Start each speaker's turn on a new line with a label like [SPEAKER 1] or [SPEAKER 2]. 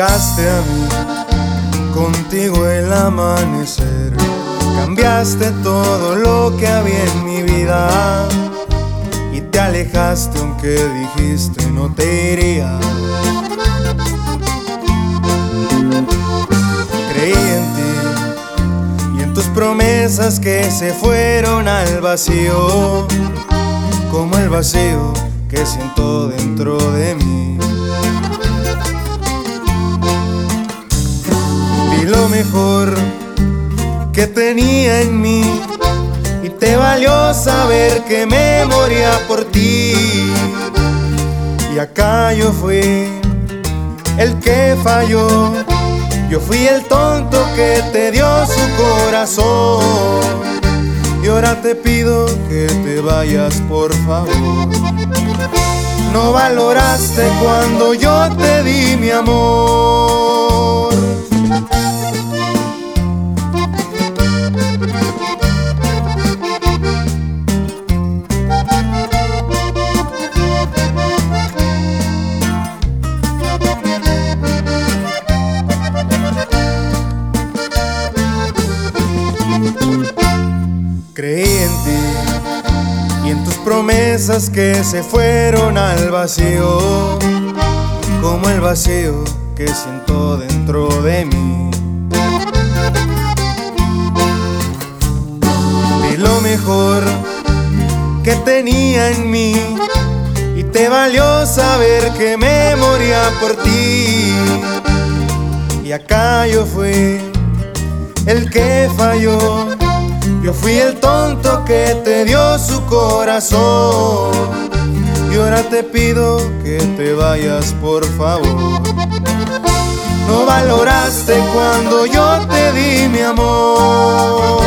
[SPEAKER 1] Llegaste a mí, contigo el amanecer. Cambiaste todo lo que había en mi vida y te alejaste aunque dijiste no te iría. Creí en ti y en tus promesas que se fueron al vacío, como el vacío que siento dentro de mí. Tenía en mí y te valió saber que me moría por ti. Y acá yo fui el que falló, yo fui el tonto que te dio su corazón. Y ahora te pido que te vayas por favor. No valoraste cuando yo te di mi amor. Y en tus promesas que se fueron al vacío, como el vacío que siento dentro de mí. Vi lo mejor que tenía en mí y te valió saber que me moría por ti. Y acá yo fui el que falló. Yo fui el tonto que te dio su corazón. Y ahora te pido que te vayas, por favor. No valoraste cuando yo te di mi amor.